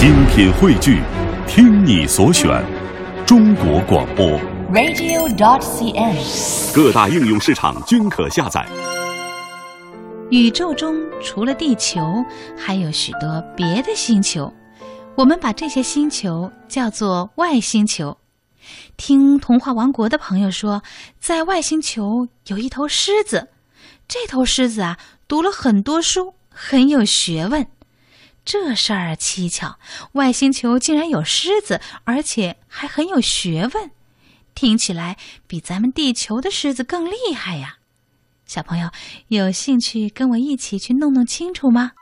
精品汇聚，听你所选，中国广播。radio.dot.cn，。各大应用市场均可下载。宇宙中除了地球，还有许多别的星球，我们把这些星球叫做外星球。听童话王国的朋友说，在外星球有一头狮子，这头狮子啊读了很多书，很有学问。这事儿蹊跷，外星球竟然有狮子，而且还很有学问，听起来比咱们地球的狮子更厉害呀！小朋友有兴趣跟我一起去弄弄清楚吗？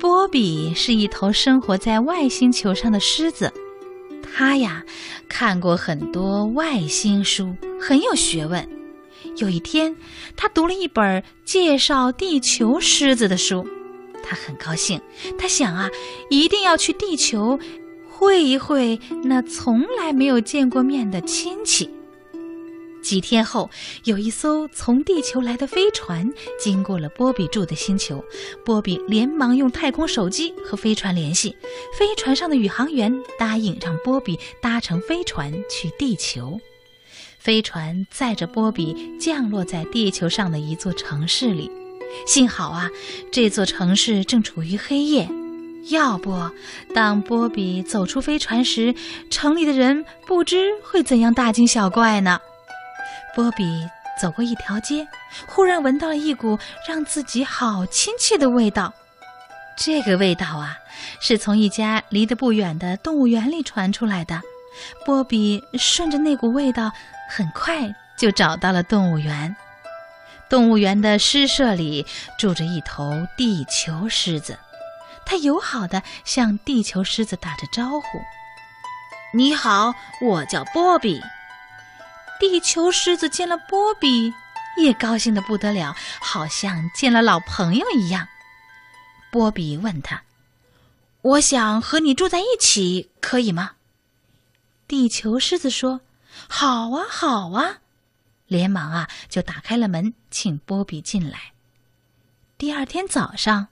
波比是一头生活在外星球上的狮子，他呀看过很多外星书，很有学问。有一天，他读了一本介绍地球狮子的书，他很高兴，他想啊，一定要去地球会一会那从来没有见过面的亲戚。几天后，有一艘从地球来的飞船经过了波比住的星球。波比连忙用太空手机和飞船联系，飞船上的宇航员答应让波比搭乘飞船去地球。飞船载着波比降落在地球上的一座城市里。幸好啊，这座城市正处于黑夜，要不，当波比走出飞船时，城里的人不知会怎样大惊小怪呢。波比走过一条街，忽然闻到了一股让自己好亲切的味道。这个味道啊，是从一家离得不远的动物园里传出来的。波比顺着那股味道，很快就找到了动物园。动物园的狮舍里住着一头地球狮子，它友好地向地球狮子打着招呼：“你好，我叫波比。”地球狮子见了波比，也高兴得不得了，好像见了老朋友一样。波比问他：“我想和你住在一起，可以吗？”地球狮子说：“好啊，好啊！”连忙啊就打开了门，请波比进来。第二天早上，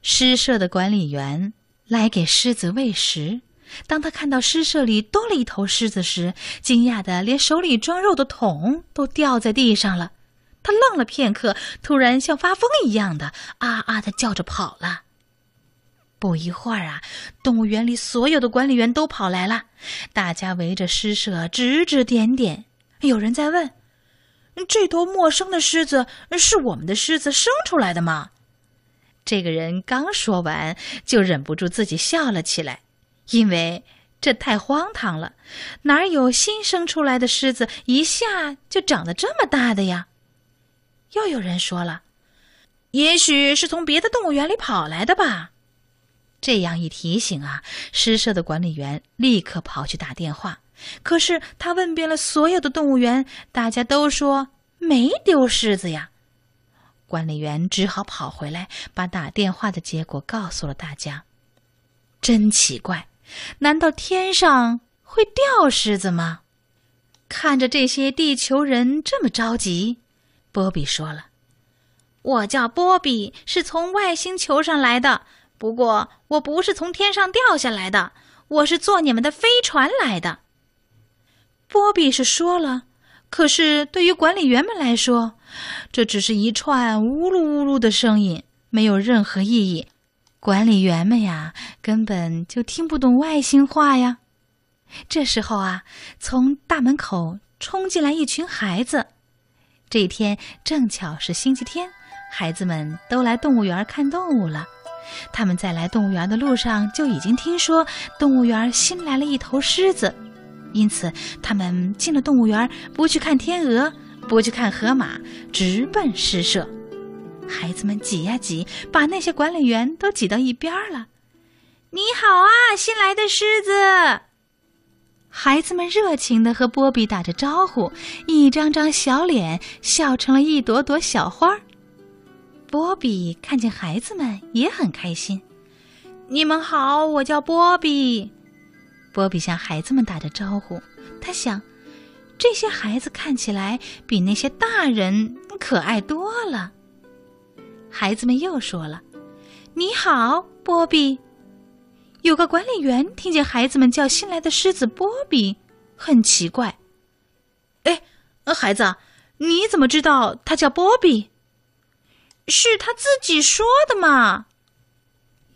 狮舍的管理员来给狮子喂食。当他看到狮舍里多了一头狮子时，惊讶的连手里装肉的桶都掉在地上了。他愣了片刻，突然像发疯一样的啊啊的叫着跑了。不一会儿啊，动物园里所有的管理员都跑来了，大家围着狮舍指指点点。有人在问：“这头陌生的狮子是我们的狮子生出来的吗？”这个人刚说完，就忍不住自己笑了起来。因为这太荒唐了，哪有新生出来的狮子一下就长得这么大的呀？又有人说了，也许是从别的动物园里跑来的吧。这样一提醒啊，狮舍的管理员立刻跑去打电话。可是他问遍了所有的动物园，大家都说没丢狮子呀。管理员只好跑回来，把打电话的结果告诉了大家。真奇怪。难道天上会掉狮子吗？看着这些地球人这么着急，波比说了：“我叫波比，是从外星球上来的。不过我不是从天上掉下来的，我是坐你们的飞船来的。”波比是说了，可是对于管理员们来说，这只是一串呜噜呜噜的声音，没有任何意义。管理员们呀，根本就听不懂外星话呀。这时候啊，从大门口冲进来一群孩子。这一天正巧是星期天，孩子们都来动物园看动物了。他们在来动物园的路上就已经听说动物园新来了一头狮子，因此他们进了动物园，不去看天鹅，不去看河马，直奔狮舍。孩子们挤呀挤，把那些管理员都挤到一边了。你好啊，新来的狮子！孩子们热情地和波比打着招呼，一张张小脸笑成了一朵朵小花。波比看见孩子们也很开心。你们好，我叫波比。波比向孩子们打着招呼，他想，这些孩子看起来比那些大人可爱多了。孩子们又说了：“你好，波比。”有个管理员听见孩子们叫新来的狮子波比，很奇怪。哎，孩子，你怎么知道他叫波比？是他自己说的嘛。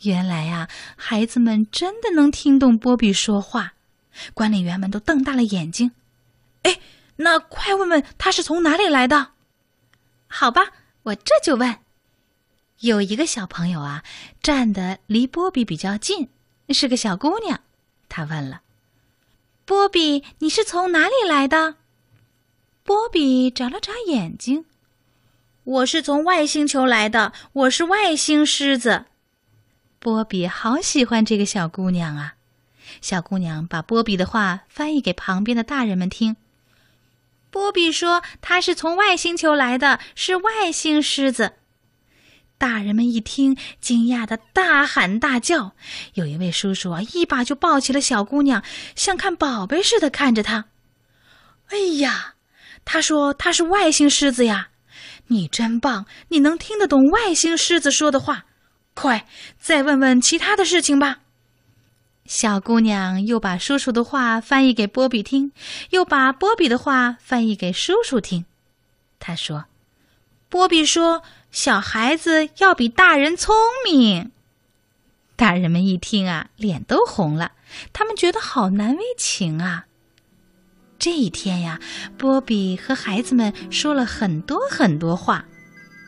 原来呀，孩子们真的能听懂波比说话。管理员们都瞪大了眼睛。哎，那快问问他是从哪里来的？好吧，我这就问。有一个小朋友啊，站的离波比比较近，是个小姑娘。她问了：“波比，你是从哪里来的？”波比眨了眨眼睛：“我是从外星球来的，我是外星狮子。”波比好喜欢这个小姑娘啊！小姑娘把波比的话翻译给旁边的大人们听。波比说：“他是从外星球来的，是外星狮子。”大人们一听，惊讶的大喊大叫。有一位叔叔啊，一把就抱起了小姑娘，像看宝贝似的看着她。哎呀，他说他是外星狮子呀！你真棒，你能听得懂外星狮子说的话。快，再问问其他的事情吧。小姑娘又把叔叔的话翻译给波比听，又把波比的话翻译给叔叔听。她说：“波比说。”小孩子要比大人聪明。大人们一听啊，脸都红了，他们觉得好难为情啊。这一天呀，波比和孩子们说了很多很多话。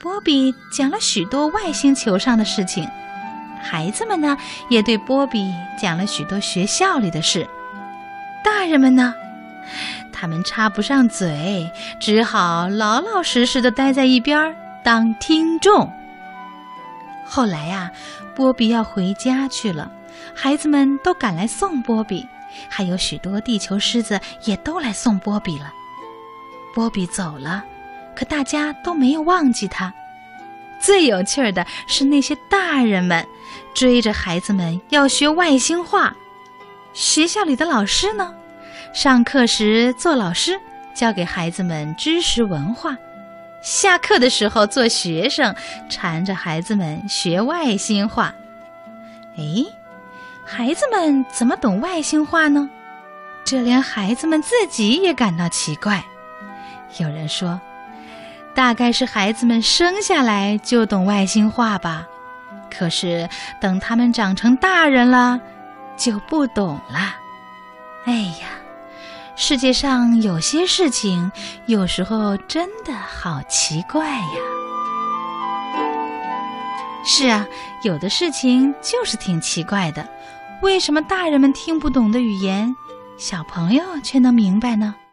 波比讲了许多外星球上的事情，孩子们呢也对波比讲了许多学校里的事。大人们呢，他们插不上嘴，只好老老实实的待在一边。当听众。后来呀，波比要回家去了，孩子们都赶来送波比，还有许多地球狮子也都来送波比了。波比走了，可大家都没有忘记他。最有趣儿的是那些大人们追着孩子们要学外星话。学校里的老师呢，上课时做老师，教给孩子们知识文化。下课的时候，做学生缠着孩子们学外星话。哎，孩子们怎么懂外星话呢？这连孩子们自己也感到奇怪。有人说，大概是孩子们生下来就懂外星话吧。可是等他们长成大人了，就不懂了。哎呀！世界上有些事情，有时候真的好奇怪呀。是啊，有的事情就是挺奇怪的。为什么大人们听不懂的语言，小朋友却能明白呢？